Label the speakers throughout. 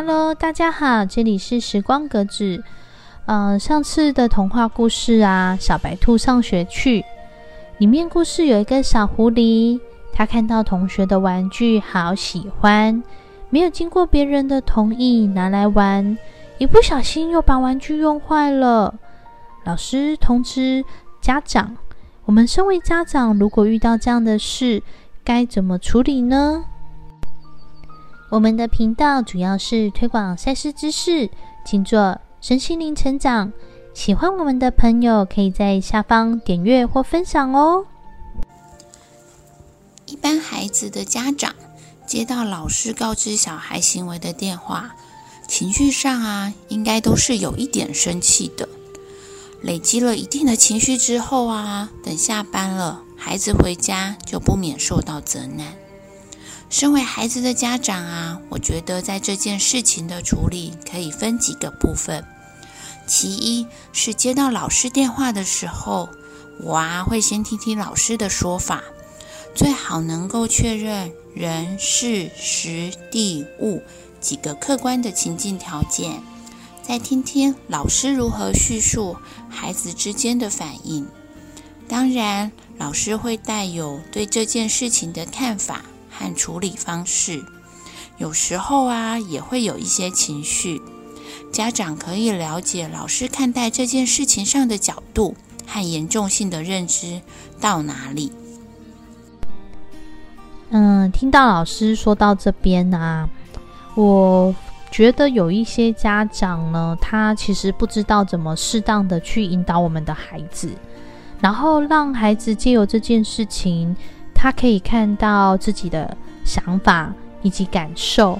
Speaker 1: Hello，大家好，这里是时光格子。嗯，上次的童话故事啊，《小白兔上学去》里面故事有一个小狐狸，他看到同学的玩具好喜欢，没有经过别人的同意拿来玩，一不小心又把玩具用坏了。老师通知家长，我们身为家长，如果遇到这样的事，该怎么处理呢？我们的频道主要是推广赛事知识，请做身心灵成长。喜欢我们的朋友，可以在下方点阅或分享哦。
Speaker 2: 一般孩子的家长接到老师告知小孩行为的电话，情绪上啊，应该都是有一点生气的。累积了一定的情绪之后啊，等下班了，孩子回家就不免受到责难。身为孩子的家长啊，我觉得在这件事情的处理可以分几个部分。其一是接到老师电话的时候，我啊会先听听老师的说法，最好能够确认人、事、时、地、物几个客观的情境条件。再听听老师如何叙述孩子之间的反应，当然，老师会带有对这件事情的看法和处理方式。有时候啊，也会有一些情绪。家长可以了解老师看待这件事情上的角度和严重性的认知到哪里。
Speaker 1: 嗯，听到老师说到这边啊，我。觉得有一些家长呢，他其实不知道怎么适当的去引导我们的孩子，然后让孩子借由这件事情，他可以看到自己的想法以及感受。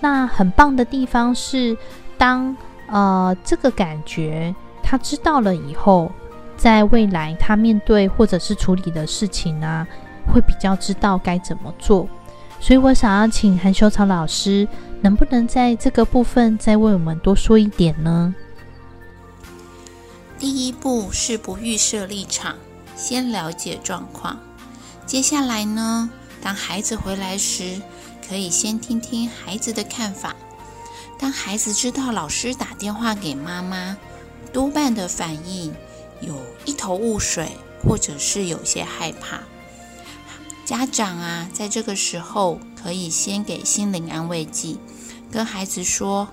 Speaker 1: 那很棒的地方是，当呃这个感觉他知道了以后，在未来他面对或者是处理的事情呢，会比较知道该怎么做。所以我想要请韩修草老师。能不能在这个部分再为我们多说一点呢？
Speaker 2: 第一步是不预设立场，先了解状况。接下来呢，当孩子回来时，可以先听听孩子的看法。当孩子知道老师打电话给妈妈，多半的反应有一头雾水，或者是有些害怕。家长啊，在这个时候可以先给心灵安慰剂，跟孩子说：“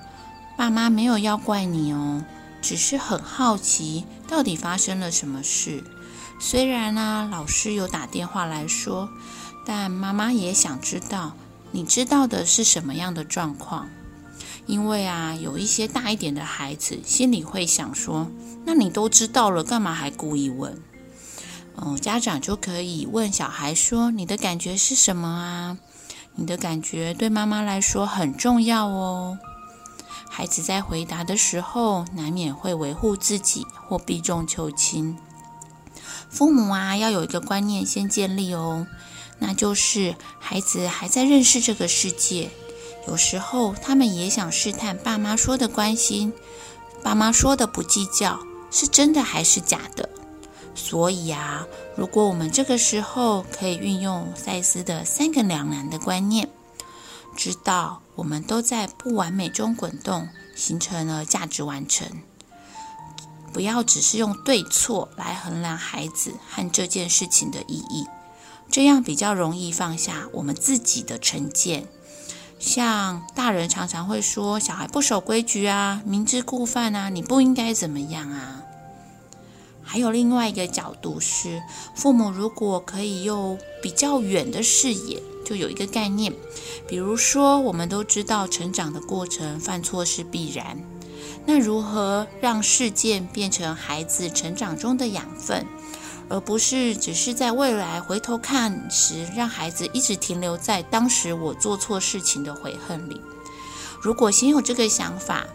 Speaker 2: 爸妈没有要怪你哦，只是很好奇到底发生了什么事。虽然呢，老师有打电话来说，但妈妈也想知道你知道的是什么样的状况。因为啊，有一些大一点的孩子心里会想说：那你都知道了，干嘛还故意问？”嗯，家长就可以问小孩说：“你的感觉是什么啊？你的感觉对妈妈来说很重要哦。”孩子在回答的时候，难免会维护自己或避重就轻。父母啊，要有一个观念先建立哦，那就是孩子还在认识这个世界，有时候他们也想试探爸妈说的关心，爸妈说的不计较，是真的还是假的？所以啊，如果我们这个时候可以运用赛斯的三个两难的观念，知道我们都在不完美中滚动，形成了价值完成。不要只是用对错来衡量孩子和这件事情的意义，这样比较容易放下我们自己的成见。像大人常常会说小孩不守规矩啊，明知故犯啊，你不应该怎么样啊。还有另外一个角度是，父母如果可以用比较远的视野，就有一个概念，比如说，我们都知道成长的过程，犯错是必然。那如何让事件变成孩子成长中的养分，而不是只是在未来回头看时，让孩子一直停留在当时我做错事情的悔恨里？如果先有这个想法，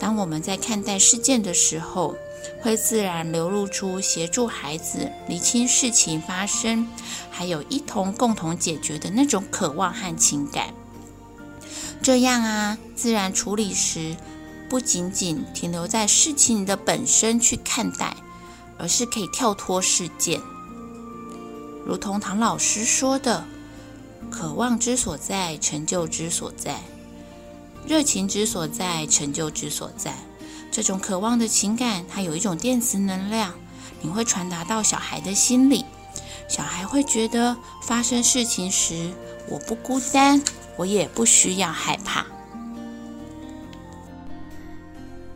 Speaker 2: 当我们在看待事件的时候，会自然流露出协助孩子厘清事情发生，还有一同共同解决的那种渴望和情感。这样啊，自然处理时不仅仅停留在事情的本身去看待，而是可以跳脱事件。如同唐老师说的：“渴望之所在，成就之所在。”热情之所在，成就之所在。这种渴望的情感，它有一种电磁能量，你会传达到小孩的心里。小孩会觉得发生事情时，我不孤单，我也不需要害怕。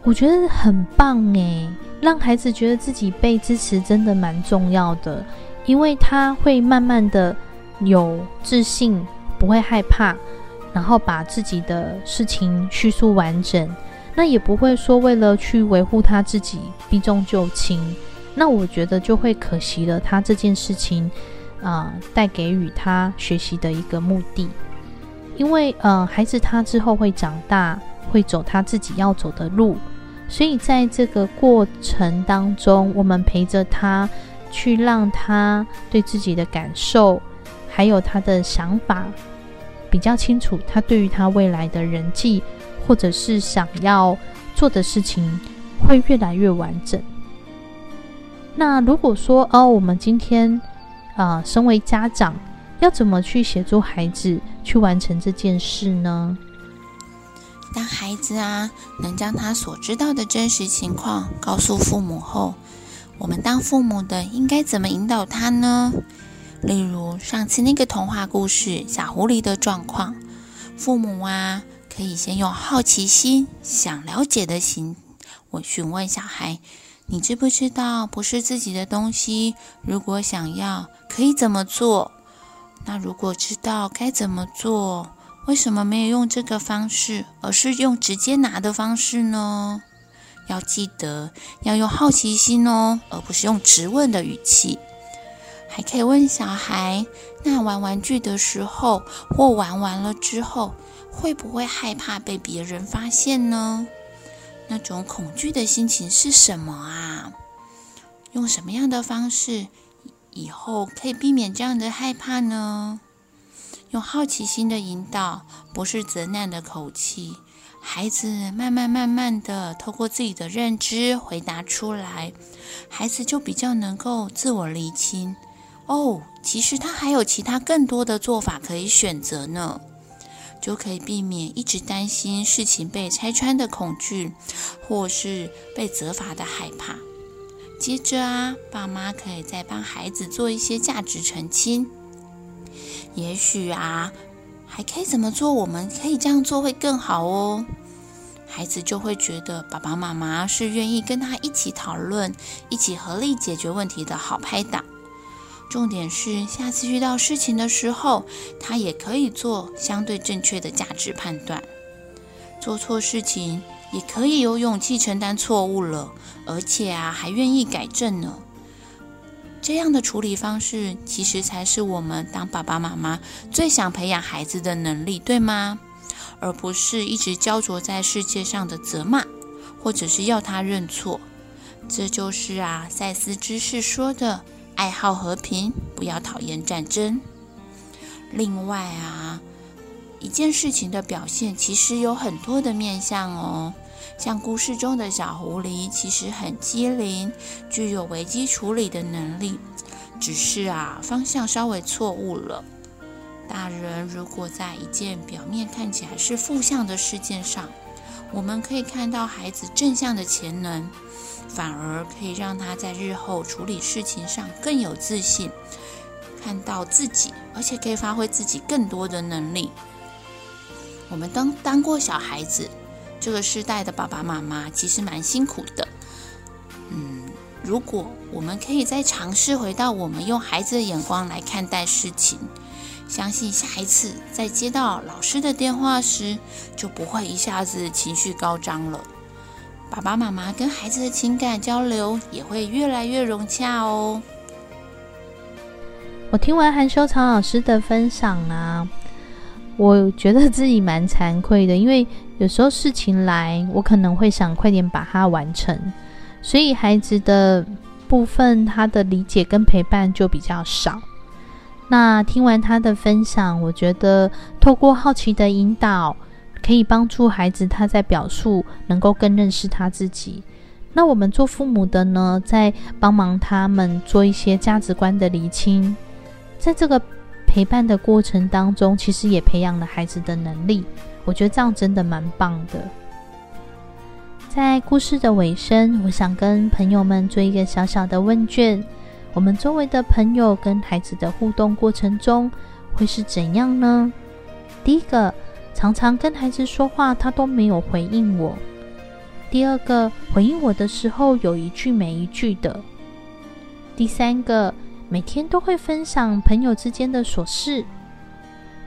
Speaker 1: 我觉得很棒诶，让孩子觉得自己被支持，真的蛮重要的，因为他会慢慢的有自信，不会害怕，然后把自己的事情叙述完整，那也不会说为了去维护他自己避重就轻。那我觉得就会可惜了，他这件事情，啊，带给予他学习的一个目的，因为呃，孩子他之后会长大，会走他自己要走的路，所以在这个过程当中，我们陪着他，去让他对自己的感受，还有他的想法比较清楚，他对于他未来的人际或者是想要做的事情，会越来越完整。那如果说哦，我们今天啊，身为家长，要怎么去协助孩子去完成这件事呢？
Speaker 2: 当孩子啊，能将他所知道的真实情况告诉父母后，我们当父母的应该怎么引导他呢？例如上次那个童话故事小狐狸的状况，父母啊，可以先用好奇心、想了解的心，我询问小孩。你知不知道，不是自己的东西，如果想要，可以怎么做？那如果知道该怎么做，为什么没有用这个方式，而是用直接拿的方式呢？要记得要用好奇心哦，而不是用质问的语气。还可以问小孩：那玩玩具的时候，或玩完了之后，会不会害怕被别人发现呢？那种恐惧的心情是什么啊？用什么样的方式以后可以避免这样的害怕呢？用好奇心的引导，不是责难的口气，孩子慢慢慢慢的透过自己的认知回答出来，孩子就比较能够自我厘清。哦，其实他还有其他更多的做法可以选择呢。就可以避免一直担心事情被拆穿的恐惧，或是被责罚的害怕。接着啊，爸妈可以再帮孩子做一些价值澄清。也许啊，还可以怎么做？我们可以这样做会更好哦。孩子就会觉得爸爸妈妈是愿意跟他一起讨论、一起合力解决问题的好拍档。重点是，下次遇到事情的时候，他也可以做相对正确的价值判断。做错事情也可以有勇气承担错误了，而且啊，还愿意改正呢。这样的处理方式，其实才是我们当爸爸妈妈最想培养孩子的能力，对吗？而不是一直焦灼在世界上的责骂，或者是要他认错。这就是啊，赛斯知士说的。爱好和平，不要讨厌战争。另外啊，一件事情的表现其实有很多的面向哦。像故事中的小狐狸，其实很机灵，具有危机处理的能力，只是啊方向稍微错误了。大人如果在一件表面看起来是负向的事件上，我们可以看到孩子正向的潜能。反而可以让他在日后处理事情上更有自信，看到自己，而且可以发挥自己更多的能力。我们当当过小孩子，这个时代的爸爸妈妈其实蛮辛苦的。嗯，如果我们可以再尝试回到我们用孩子的眼光来看待事情，相信下一次在接到老师的电话时，就不会一下子情绪高涨了。爸爸妈妈跟孩子的情感交流也会越来越融洽哦。
Speaker 1: 我听完韩修长老师的分享啊，我觉得自己蛮惭愧的，因为有时候事情来，我可能会想快点把它完成，所以孩子的部分他的理解跟陪伴就比较少。那听完他的分享，我觉得透过好奇的引导。可以帮助孩子他在表述能够更认识他自己。那我们做父母的呢，在帮忙他们做一些价值观的厘清，在这个陪伴的过程当中，其实也培养了孩子的能力。我觉得这样真的蛮棒的。在故事的尾声，我想跟朋友们做一个小小的问卷：我们周围的朋友跟孩子的互动过程中会是怎样呢？第一个，常常跟孩子说话，他都没有回应我；第二个，回应我的时候有一句没一句的；第三个，每天都会分享朋友之间的琐事。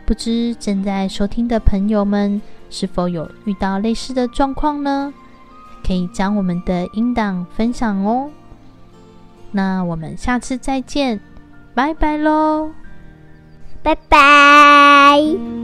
Speaker 1: 不知正在收听的朋友们是否有遇到类似的状况呢？可以将我们的音档分享哦。那我们下次再见，拜拜喽，
Speaker 3: 拜拜。